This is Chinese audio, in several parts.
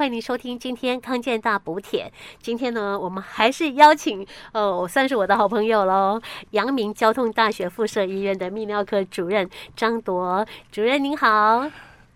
欢迎您收听今天康健大补帖。今天呢，我们还是邀请哦，算是我的好朋友喽，阳明交通大学附设医院的泌尿科主任张铎主任，您好。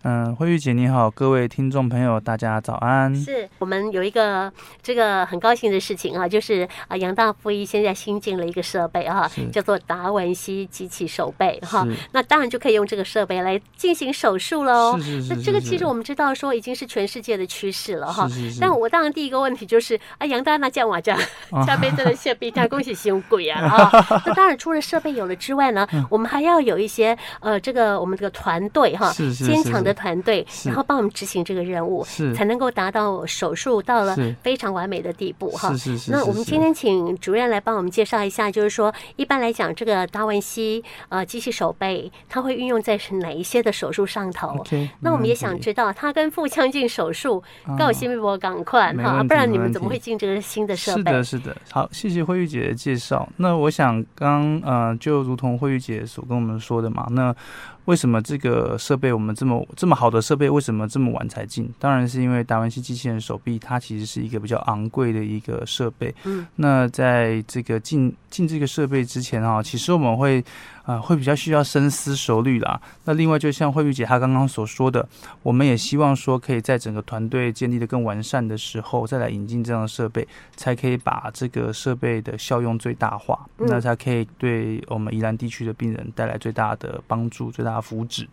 嗯，慧玉姐你好，各位听众朋友，大家早安。是我们有一个这个很高兴的事情啊，就是啊，杨大附医现在新进了一个设备啊，叫做达文西机器手背哈。那当然就可以用这个设备来进行手术喽。是是是。那这个其实我们知道说已经是全世界的趋势了哈。但我当然第一个问题就是啊，杨大那这样我这样 下边真的设备它恭喜新贵啊 啊。那当然除了设备有了之外呢，我们还要有一些呃这个我们这个团队哈，坚强的。团队，然后帮我们执行这个任务，是才能够达到手术到了非常完美的地步哈。是是是。那我们今天请主任来帮我们介绍一下，就是说一般来讲，这个达文西呃机器手背，它会运用在哪一些的手术上头？Okay, 那我们也想知道，它跟腹腔镜手术告新微博赶快哈，不然你们怎么会进这个新的设备？是的，是的。好，谢谢慧玉姐的介绍。那我想刚呃，就如同慧玉姐所跟我们说的嘛，那。为什么这个设备我们这么这么好的设备为什么这么晚才进？当然是因为达文西机器人手臂它其实是一个比较昂贵的一个设备。嗯，那在这个进进这个设备之前啊，其实我们会。啊，会比较需要深思熟虑啦。那另外，就像慧玉姐她刚刚所说的，我们也希望说，可以在整个团队建立的更完善的时候，再来引进这样的设备，才可以把这个设备的效用最大化，那才可以对我们宜兰地区的病人带来最大的帮助、最大的福祉。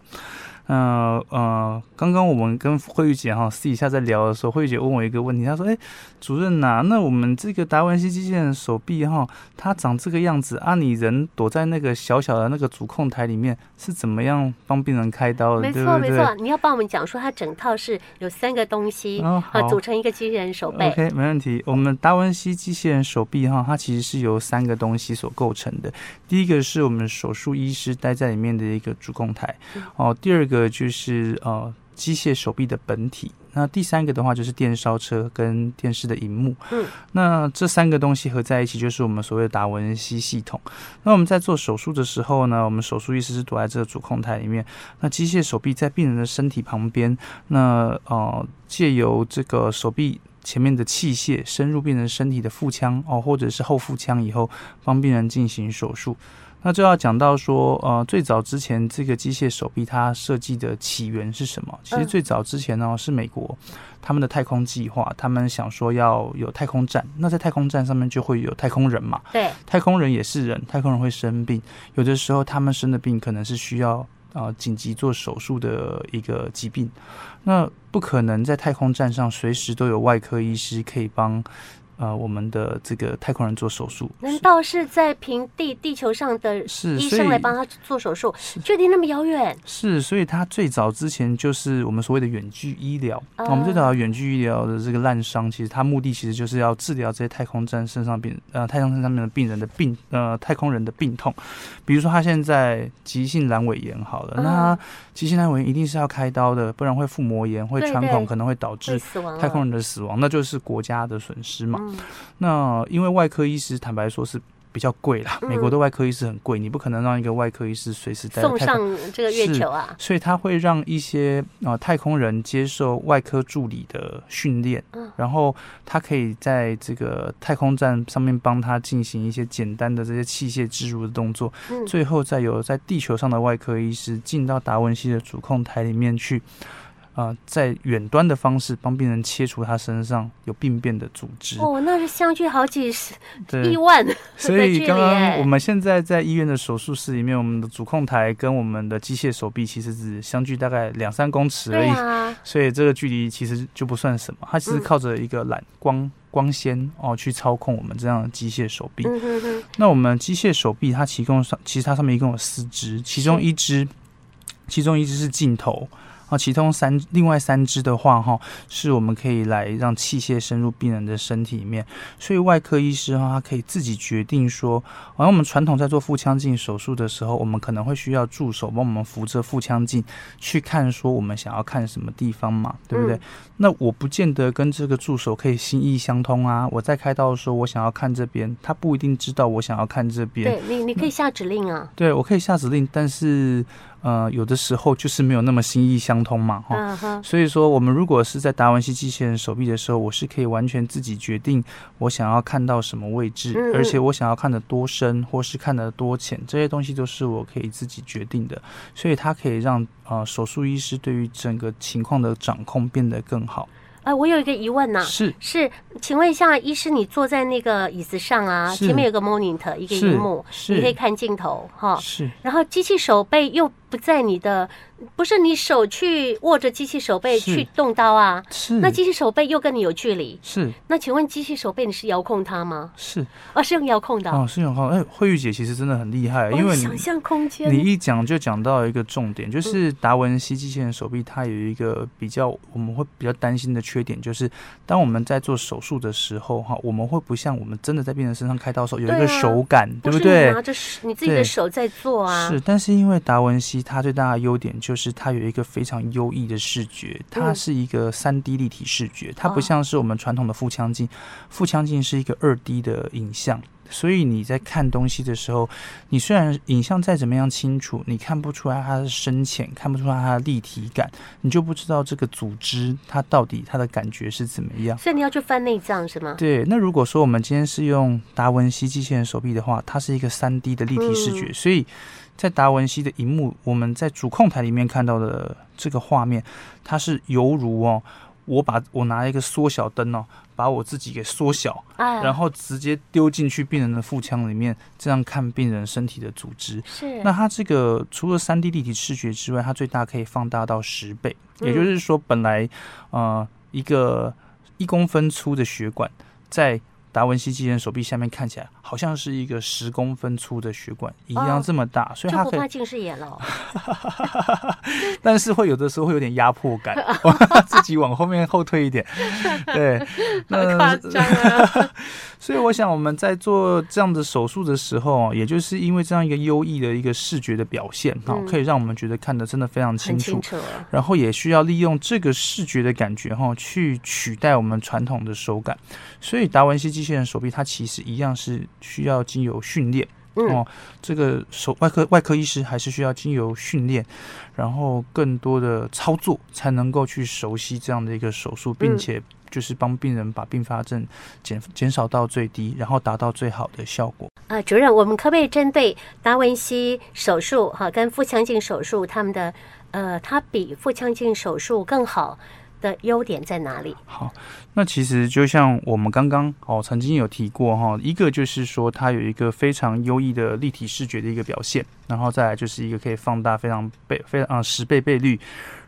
呃呃，刚刚我们跟慧玉姐哈私底下在聊的时候，慧玉姐问我一个问题，她说：“哎，主任呐、啊，那我们这个达文西机器人手臂哈，它长这个样子啊，你人躲在那个小小的那个主控台里面，是怎么样帮病人开刀的？”没错没错，你要帮我们讲说，它整套是有三个东西啊、哦、组成一个机器人手臂。OK，没问题。我们达文西机器人手臂哈，它其实是由三个东西所构成的。第一个是我们手术医师待在里面的一个主控台，哦，第二个。个就是呃机械手臂的本体，那第三个的话就是电烧车跟电视的荧幕，嗯，那这三个东西合在一起就是我们所谓的达文西系统。那我们在做手术的时候呢，我们手术医师是躲在这个主控台里面，那机械手臂在病人的身体旁边，那呃借由这个手臂前面的器械深入病人身体的腹腔哦，或者是后腹腔以后，帮病人进行手术。那就要讲到说，呃，最早之前这个机械手臂它设计的起源是什么？其实最早之前呢，是美国他们的太空计划，他们想说要有太空站，那在太空站上面就会有太空人嘛。对，太空人也是人，太空人会生病，有的时候他们生的病可能是需要呃紧急做手术的一个疾病，那不可能在太空站上随时都有外科医师可以帮。呃，我们的这个太空人做手术，难道是在平地地球上的医生来帮他做手术？距离那么遥远？是，所以他最早之前就是我们所谓的远距医疗。Uh, 我们最早的远距医疗的这个滥伤，其实他目的其实就是要治疗这些太空站身上病呃太空站上面的病人的病呃太空人的病痛。比如说他现在急性阑尾炎好了，uh, 那他急性阑尾炎一定是要开刀的，不然会腹膜炎、会穿孔，可能会导致太空人的死亡，那就是国家的损失嘛。那因为外科医师坦白说是比较贵啦，美国的外科医师很贵，你不可能让一个外科医师随时带送上这个月球啊，所以他会让一些呃太空人接受外科助理的训练，然后他可以在这个太空站上面帮他进行一些简单的这些器械植入的动作，最后再由在地球上的外科医师进到达文西的主控台里面去。啊、呃，在远端的方式帮病人切除他身上有病变的组织哦，那是相距好几十 亿万，所以刚刚我们现在在医院的手术室里面，我们的主控台跟我们的机械手臂其实只相距大概两三公尺而已，啊、所以这个距离其实就不算什么。它只是靠着一个蓝光光纤哦去操控我们这样的机械手臂。嗯、哼哼，那我们机械手臂它其供上，其实它上面一共有四支，其中一支，其中一支是镜头。啊，其中三另外三支的话，哈，是我们可以来让器械深入病人的身体里面，所以外科医师哈，他可以自己决定说，好像我们传统在做腹腔镜手术的时候，我们可能会需要助手帮我们扶着腹腔镜去看，说我们想要看什么地方嘛，对不对？嗯、那我不见得跟这个助手可以心意相通啊。我在开刀的时候，我想要看这边，他不一定知道我想要看这边。对你，你可以下指令啊。对，我可以下指令，但是。呃，有的时候就是没有那么心意相通嘛，哈。Uh-huh. 所以说，我们如果是在达文西机器人手臂的时候，我是可以完全自己决定我想要看到什么位置，而且我想要看的多深，或是看的多浅，这些东西都是我可以自己决定的。所以它可以让呃手术医师对于整个情况的掌控变得更好。呃，我有一个疑问呢、啊，是是，请问一下，医师，你坐在那个椅子上啊，前面有个 monitor，一个荧幕，你可以看镜头哈，是，然后机器手背又不在你的。不是你手去握着机器手背去动刀啊？是。那机器手背又跟你有距离？是。那请问机器手背你是遥控它吗？是。啊，是用遥控的。哦，是用遥控。哎，慧玉姐其实真的很厉害，因为你想象空间。你一讲就讲到一个重点，就是达文西机器人手臂它有一个比较我们会比较担心的缺点，就是当我们在做手术的时候哈，我们会不像我们真的在病人身上开刀时候有一个手感，对不对？拿着你自己的手在做啊。是，但是因为达文西它最大的优点就是它有一个非常优异的视觉，它是一个三 D 立体视觉，它不像是我们传统的腹腔镜，腹腔镜是一个二 D 的影像，所以你在看东西的时候，你虽然影像再怎么样清楚，你看不出来它的深浅，看不出来它的立体感，你就不知道这个组织它到底它的感觉是怎么样。所以你要去翻内脏是吗？对。那如果说我们今天是用达文西机器人手臂的话，它是一个三 D 的立体视觉，所以。在达文西的荧幕，我们在主控台里面看到的这个画面，它是犹如哦，我把我拿一个缩小灯哦，把我自己给缩小，然后直接丢进去病人的腹腔里面，这样看病人身体的组织。是。那它这个除了三 D 立体视觉之外，它最大可以放大到十倍，也就是说，本来呃一个一公分粗的血管在。达文西机器人手臂下面看起来好像是一个十公分粗的血管一样这么大，哦、所以它可以近视眼了。但是会有的时候会有点压迫感，自己往后面后退一点。对，那夸张啊！所以我想我们在做这样的手术的时候，也就是因为这样一个优异的一个视觉的表现，哈、嗯，可以让我们觉得看得真的非常清楚。清楚然后也需要利用这个视觉的感觉，哈，去取代我们传统的手感。所以达文西机机器人手臂，它其实一样是需要经由训练哦。这个手外科外科医师还是需要经由训练，然后更多的操作才能够去熟悉这样的一个手术，并且就是帮病人把并发症减减少到最低，然后达到最好的效果。啊，主任，我们可不可以针对达文西手术哈，跟腹腔镜手术他们的呃，它比腹腔镜手术更好的优点在哪里？好，那其实就像我们刚刚哦曾经有提过哈，一个就是说它有一个非常优异的立体视觉的一个表现，然后再来就是一个可以放大非常倍非常啊十倍倍率。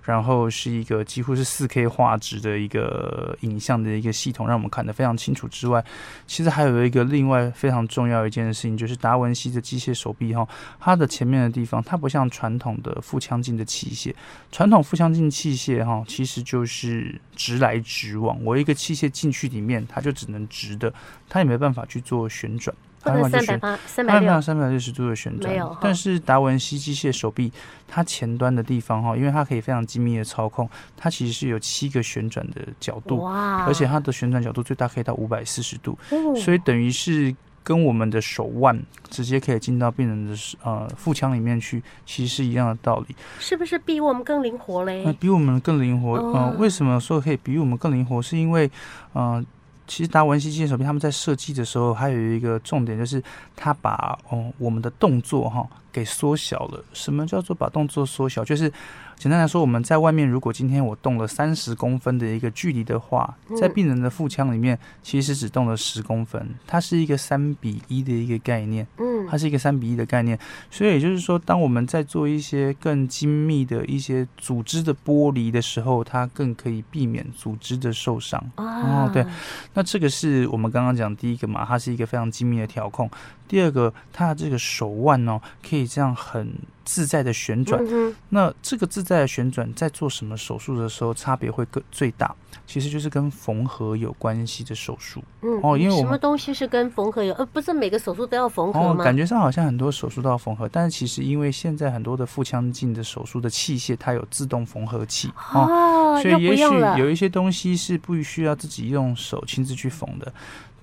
然后是一个几乎是四 K 画质的一个影像的一个系统，让我们看得非常清楚之外，其实还有一个另外非常重要一件事情，就是达文西的机械手臂哈，它的前面的地方，它不像传统的腹腔镜的器械，传统腹腔镜器械哈，其实就是直来直往，我一个器械进去里面，它就只能直的，它也没办法去做旋转。三百八、三百六、三百六十度的旋转，但是达文西机械手臂，它前端的地方哈，因为它可以非常精密的操控，它其实是有七个旋转的角度，哇！而且它的旋转角度最大可以到五百四十度，所以等于是跟我们的手腕直接可以进到病人的呃腹腔里面去，其实是一样的道理。是不是比我们更灵活嘞？比我们更灵活，嗯，为什么说可以比我们更灵活？是因为，嗯。其实达文西机械手臂他们在设计的时候，还有一个重点，就是他把哦我们的动作哈给缩小了。什么叫做把动作缩小？就是。简单来说，我们在外面，如果今天我动了三十公分的一个距离的话，在病人的腹腔里面，其实只动了十公分。它是一个三比一的一个概念，嗯，它是一个三比一的概念。所以也就是说，当我们在做一些更精密的一些组织的剥离的时候，它更可以避免组织的受伤。哦，对，那这个是我们刚刚讲第一个嘛，它是一个非常精密的调控。第二个，它的这个手腕哦，可以这样很自在的旋转。嗯、那这个自在的旋转，在做什么手术的时候，差别会更最大？其实就是跟缝合有关系的手术。嗯，哦，因为我们什么东西是跟缝合有？呃，不是每个手术都要缝合吗？哦，感觉上好像很多手术都要缝合，但是其实因为现在很多的腹腔镜的手术的器械，它有自动缝合器哦，所以也许有一些东西是不需要自己用手亲自去缝的。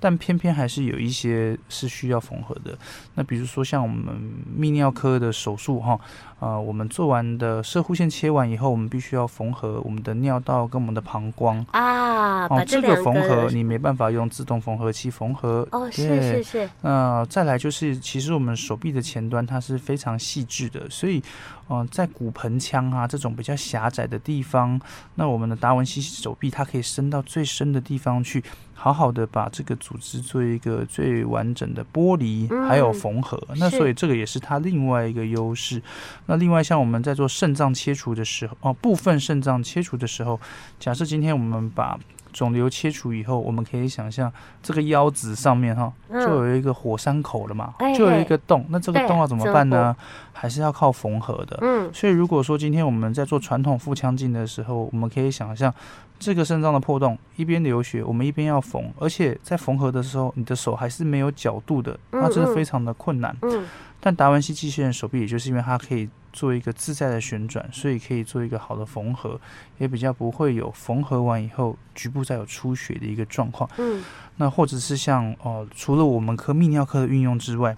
但偏偏还是有一些是需要缝合的。那比如说像我们泌尿科的手术哈，呃，我们做完的射护腺切完以后，我们必须要缝合我们的尿道跟我们的膀胱啊。哦，这个缝合你没办法用自动缝合器缝合。哦，是是是。那、呃、再来就是，其实我们手臂的前端它是非常细致的，所以，嗯、呃，在骨盆腔啊这种比较狭窄的地方，那我们的达文西手臂它可以伸到最深的地方去。好好的把这个组织做一个最完整的剥离，还有缝合，嗯，那所以这个也是它另外一个优势。那另外像我们在做肾脏切除的时候，哦，部分肾脏切除的时候，假设今天我们把肿瘤切除以后，我们可以想象这个腰子上面哈，就有一个火山口了嘛，就有一个洞。那这个洞要怎么办呢？还是要靠缝合的。嗯，所以如果说今天我们在做传统腹腔镜的时候，我们可以想象这个肾脏的破洞一边流血，我们一边要缝，而且在缝合的时候，你的手还是没有角度的，那真的非常的困难。嗯，但达文西机器人手臂，也就是因为它可以。做一个自在的旋转，所以可以做一个好的缝合，也比较不会有缝合完以后局部再有出血的一个状况。嗯，那或者是像哦、呃，除了我们科泌尿科的运用之外，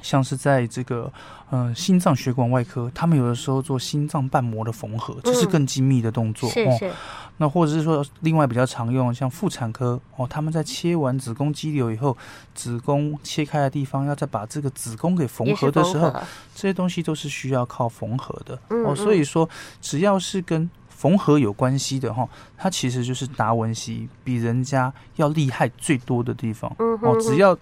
像是在这个。嗯、呃，心脏血管外科，他们有的时候做心脏瓣膜的缝合，这是更精密的动作。嗯、是是、哦。那或者是说，另外比较常用，像妇产科哦，他们在切完子宫肌瘤以后，子宫切开的地方要再把这个子宫给缝合的时候，这些东西都是需要靠缝合的。哦，所以说，只要是跟缝合有关系的哈、哦，它其实就是达文西比人家要厉害最多的地方。嗯哦，只要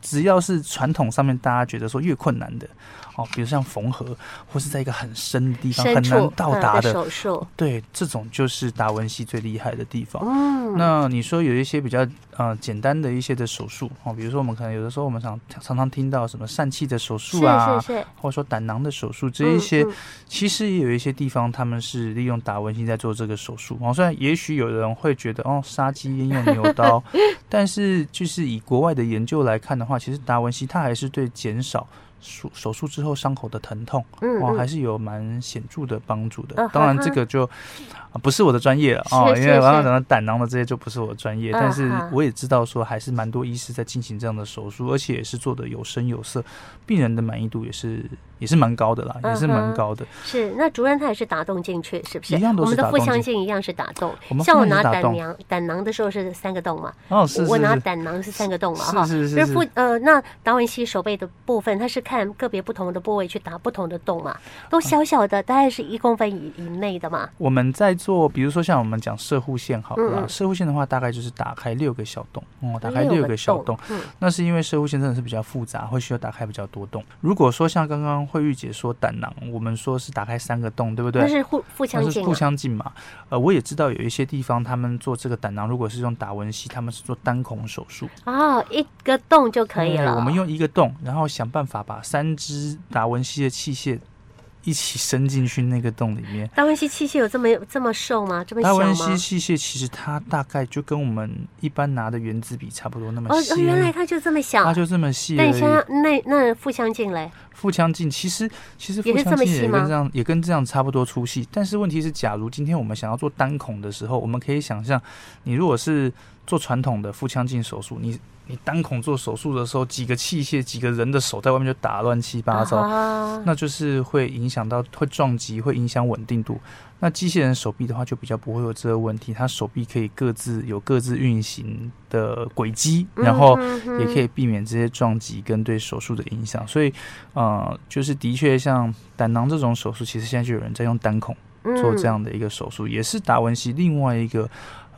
只要是传统上面大家觉得说越困难的。哦，比如像缝合，或是在一个很深的地方很难到达的手术，对，这种就是达文西最厉害的地方。嗯，那你说有一些比较呃简单的一些的手术哦，比如说我们可能有的时候我们常常常听到什么疝气的手术啊，是是是，或者说胆囊的手术，这一些、嗯嗯、其实也有一些地方他们是利用达文西在做这个手术。哦，虽然也许有人会觉得哦，杀鸡焉用牛刀，但是就是以国外的研究来看的话，其实达文西它还是对减少。手手术之后伤口的疼痛，嗯，哇，还是有蛮显著的帮助的。嗯、当然，这个就、啊、不是我的专业了啊，因为刚刚讲到胆囊的这些就不是我的专业。但是我也知道说，还是蛮多医师在进行这样的手术，而且也是做的有声有色，病人的满意度也是。也是蛮高的啦，也是蛮高的。是，那主任他也是打洞进去，是不是？一样都是打洞。我们的腹腔镜一样是打洞。像我拿胆囊胆囊的时候是三个洞嘛？哦，是是是。我拿胆囊是三个洞嘛？哈，是是是。腹呃，那达文西手背的部分，它是看个别不同的部位去打不同的洞嘛？都小小的，大概是一公分以以内的嘛？我们在做，比如说像我们讲射护线，好了，射护线的话，大概就是打开六个小洞，哦，打开六个小洞。嗯。那是因为射护线真的是比较复杂，会需要打开比较多洞。如果说像刚刚慧玉姐说胆囊，我们说是打开三个洞，对不对？那是腹腹腔镜，腹腔镜嘛。呃，我也知道有一些地方他们做这个胆囊，如果是用达文西，他们是做单孔手术。哦，一个洞就可以了。我们用一个洞，然后想办法把三支达文西的器械。一起伸进去那个洞里面。达文西器械有这么这么瘦吗？这么小吗？达文西器械其实它大概就跟我们一般拿的原子笔差不多那么细。哦，原来它就这么小，它就这么细。那像那那腹腔镜嘞？腹腔镜其实其实腹腔镜也跟这样也跟这样差不多粗细。但是问题是，假如今天我们想要做单孔的时候，我们可以想象，你如果是做传统的腹腔镜手术，你。你单孔做手术的时候，几个器械、几个人的手在外面就打乱七八糟，uh. 那就是会影响到，会撞击，会影响稳定度。那机器人手臂的话，就比较不会有这个问题，它手臂可以各自有各自运行的轨迹，然后也可以避免这些撞击跟对手术的影响。所以，呃，就是的确像胆囊这种手术，其实现在就有人在用单孔做这样的一个手术，也是达文西另外一个。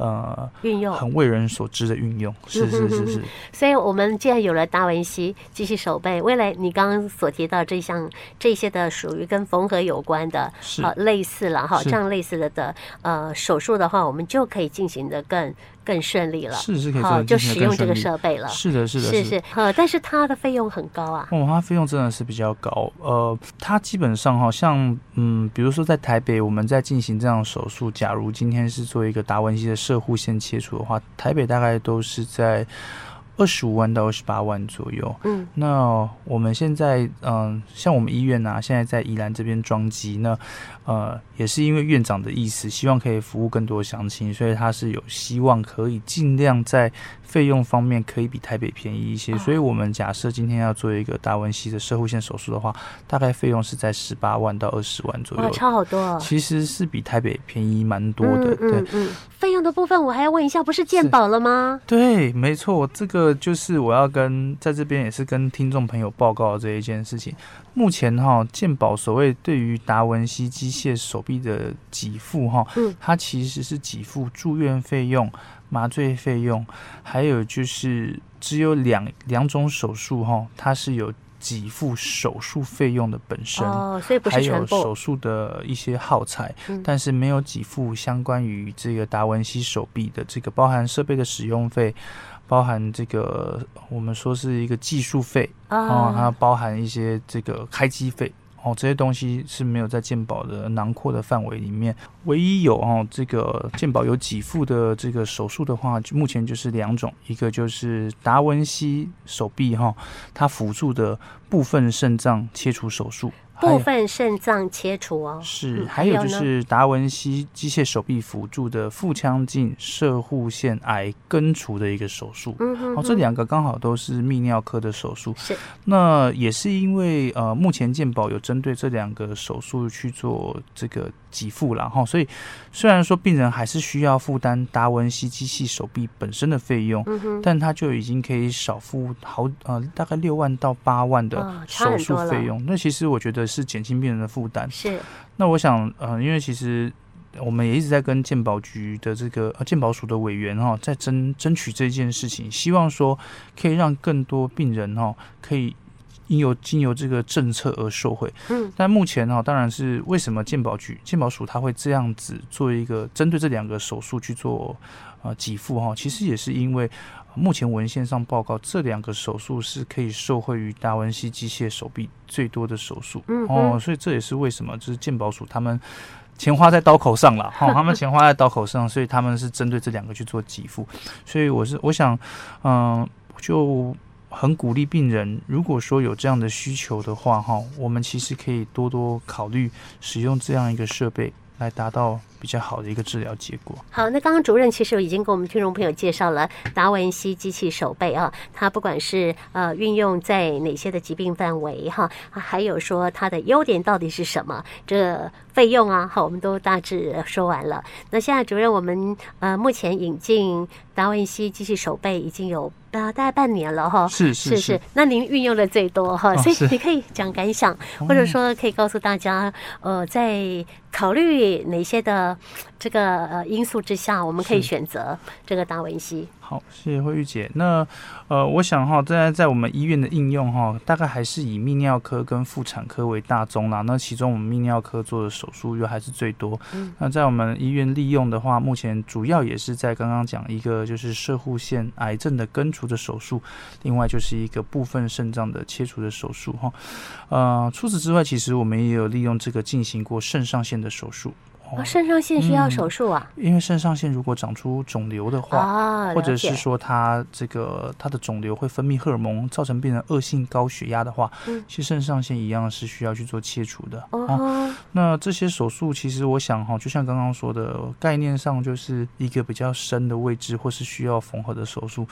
呃，运用很为人所知的运用，是是是是。所以，我们既然有了达文西继续手背，未来你刚刚所提到这项这些的属于跟缝合有关的，是呃类似了哈，这样类似的的呃手术的话，我们就可以进行的更。更顺利了，是是可以好，就使用这个设备了。是的，是的，是是，呃，但是它的费用很高啊。哦，它费用真的是比较高。呃，它基本上好像，嗯，比如说在台北，我们在进行这样手术，假如今天是做一个达文西的射护线切除的话，台北大概都是在。二十五万到二十八万左右。嗯，那我们现在，嗯、呃，像我们医院啊，现在在宜兰这边装机，那呃，也是因为院长的意思，希望可以服务更多乡亲，所以他是有希望可以尽量在费用方面可以比台北便宜一些，所以我们假设今天要做一个达文西的射护腺手术的话，大概费用是在十八万到二十万左右，差好多哦。其实是比台北便宜蛮多的。对，嗯，嗯，费用的部分我还要问一下，不是健保了吗？对，没错，这个就是我要跟在这边也是跟听众朋友报告的这一件事情。目前哈，健保所谓对于达文西机械手臂的给付哈，嗯，它其实是给付住院费用。麻醉费用，还有就是只有两两种手术哈，它是有给付手术费用的本身，哦，所以不是。还有手术的一些耗材，嗯，但是没有给付相关于这个达文西手臂的这个包含设备的使用费，包含这个我们说是一个技术费啊，还有包含一些这个开机费。哦，这些东西是没有在鉴宝的囊括的范围里面，唯一有哦，这个鉴宝有几副的这个手术的话，目前就是两种，一个就是达文西手臂哈，它辅助的部分肾脏切除手术。部分肾脏切除哦，是，还有就是达文西机械手臂辅助的腹腔镜射护腺癌根除的一个手术。嗯哼，哦，这两个刚好都是泌尿科的手术。是，那也是因为呃，目前健保有针对这两个手术去做这个给付了哈，所以虽然说病人还是需要负担达文西机器手臂本身的费用，嗯，但他就已经可以少付好呃大概六万到八万的手术费用。那其实我觉得。是减轻病人的负担。是，那我想，呃，因为其实我们也一直在跟健保局的这个呃健保署的委员哈，在争争取这件事情，希望说可以让更多病人哈，可以因由经由这个政策而受惠。嗯，但目前哈，当然是为什么健保局健保署它会这样子做一个针对这两个手术去做呃给付哈，其实也是因为。目前文献上报告，这两个手术是可以受惠于达文西机械手臂最多的手术。嗯哦，所以这也是为什么就是鉴宝署他们 钱花在刀口上了哈，他们钱花在刀口上，所以他们是针对这两个去做给付。所以我是我想，嗯、呃，就很鼓励病人，如果说有这样的需求的话哈，我们其实可以多多考虑使用这样一个设备来达到。比较好的一个治疗结果。好，那刚刚主任其实已经给我们听众朋友介绍了达文西机器手背啊，它不管是呃运用在哪些的疾病范围哈，还有说它的优点到底是什么，这费用啊，好，我们都大致说完了。那现在主任，我们呃目前引进达文西机器手背已经有呃大概半年了哈，是是是，是是。那您运用的最多哈，所以你可以讲感想，或者说可以告诉大家，呃，在考虑哪些的。这个呃因素之下，我们可以选择这个达文西。好，谢谢慧玉姐。那呃，我想哈，在在我们医院的应用哈，大概还是以泌尿科跟妇产科为大宗啦。那其中我们泌尿科做的手术又还是最多。嗯。那在我们医院利用的话，目前主要也是在刚刚讲一个就是射护腺癌症的根除的手术，另外就是一个部分肾脏的切除的手术哈。呃，除此之外，其实我们也有利用这个进行过肾上腺的手术。哦，肾上腺需要手术啊？嗯，因为肾上腺如果长出肿瘤的话，啊，或者是说它这个它的肿瘤会分泌荷尔蒙，造成病人恶性高血压的话，嗯，其实肾上腺一样是需要去做切除的。哦，哦，那这些手术其实我想哈，就像刚刚说的概念上，就是一个比较深的位置，或是需要缝合的手术。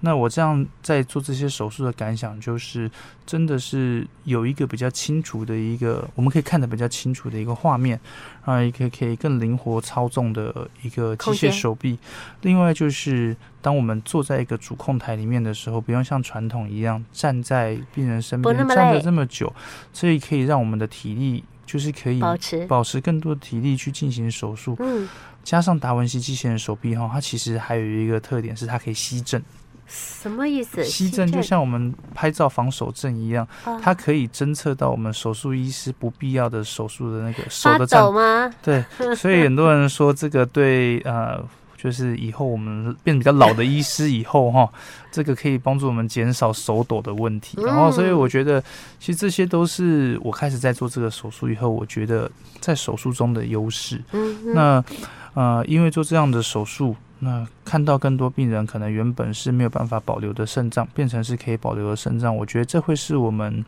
那我这样在做这些手术的感想，就是真的是有一个比较清楚的一个，我们可以看得比较清楚的一个画面，啊，一个可以更灵活操纵的一个机械手臂。另外就是，当我们坐在一个主控台里面的时候，不用像传统一样站在病人身边站了这么久，所以可以让我们的体力就是可以保持保持更多的体力去进行手术。嗯，加上达文西机器人手臂哈，它其实还有一个特点是它可以吸震。什么意思？吸震就像我们拍照防手震一样，它可以侦测到我们手术医师不必要的手术的那个手的颤抖吗？对，所以很多人说这个对呃，就是以后我们变比较老的医师以后哈，这个可以帮助我们减少手抖的问题。然后，所以我觉得其实这些都是我开始在做这个手术以后，我觉得在手术中的优势。嗯，那呃，因为做这样的手术。那看到更多病人可能原本是没有办法保留的肾脏，变成是可以保留的肾脏，我觉得这会是我们，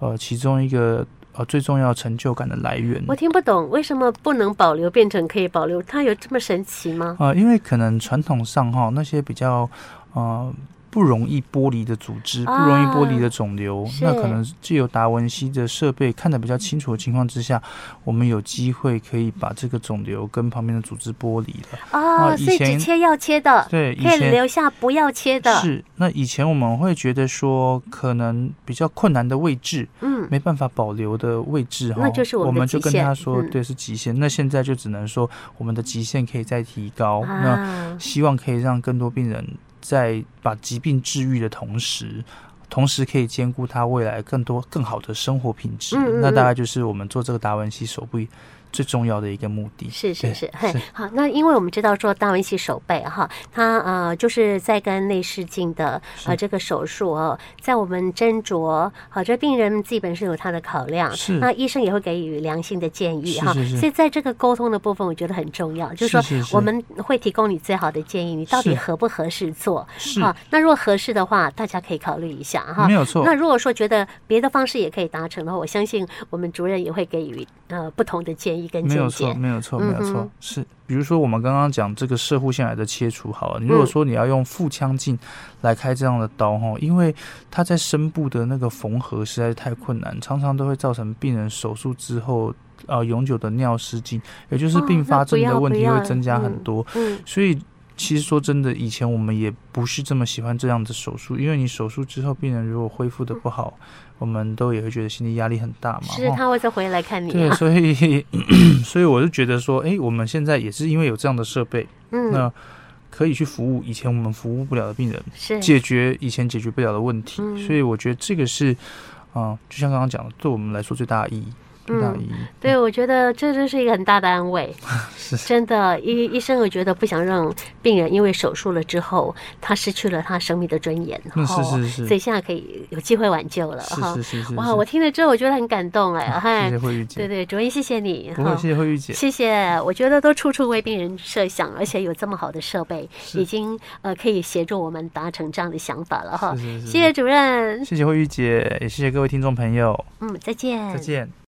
呃，其中一个呃最重要成就感的来源。我听不懂为什么不能保留变成可以保留，它有这么神奇吗？呃，因为可能传统上哈那些比较呃。不容易剥离的组织，不容易剥离的肿瘤，啊、那可能借由达文西的设备看得比较清楚的情况之下，我们有机会可以把这个肿瘤跟旁边的组织剥离了。啊，以前所以只切要切的，对，可以留下不要切的。是，那以前我们会觉得说，可能比较困难的位置，嗯，没办法保留的位置，哈，那就是我们就跟他说，对，是极限。嗯、那现在就只能说，我们的极限可以再提高。啊、那希望可以让更多病人。在把疾病治愈的同时，同时可以兼顾他未来更多更好的生活品质。嗯嗯嗯，那大概就是我们做这个达文西手臂最重要的一个目的。是是是，嘿，好，那因为我们知道说达文西手背哈，它呃就是在跟内视镜的呃这个手术哦，在我们斟酌好，这病人自己本身有他的考量，是。那医生也会给予良性的建议哈，所以在这个沟通的部分，我觉得很重要，就是说我们会提供你最好的建议，你到底合不合适做？是。啊，那如果合适的话，大家可以考虑一下哈，没有错。那如果说觉得别的方式也可以达成的话，我相信我们主任也会给予呃不同的建议。没有错，没有错，没有错，嗯、是。比如说，我们刚刚讲这个射护腺癌的切除，好了，你如果说你要用腹腔镜来开这样的刀，哈、嗯，因为它在深部的那个缝合实在是太困难，常常都会造成病人手术之后，呃，永久的尿失禁，也就是并发症的问题会增加很多。嗯，嗯所以。其实说真的，以前我们也不是这么喜欢这样的手术，因为你手术之后，病人如果恢复的不好，我们都也会觉得心理压力很大嘛。是，他会再回来看你。对，所以 所以我就觉得说，哎，我们现在也是因为有这样的设备，嗯，那可以去服务以前我们服务不了的病人，是解决以前解决不了的问题。嗯、所以我觉得这个是，啊、呃，就像刚刚讲的，对我们来说最大的意义。嗯，对，我觉得这真是一个很大的安慰，是真的。医医生，我觉得不想让病人因为手术了之后，他失去了他生命的尊严，是是是，所以现在可以有机会挽救了哈。是是是，哇，我听了之后我觉得很感动哎，谢谢慧玉姐，对对，主任谢谢你，不会，谢谢慧玉姐，谢谢。我觉得都处处为病人设想，而且有这么好的设备，已经呃可以协助我们达成这样的想法了哈。谢谢主任，谢谢慧玉姐，也谢谢各位听众朋友。嗯，再见，再见。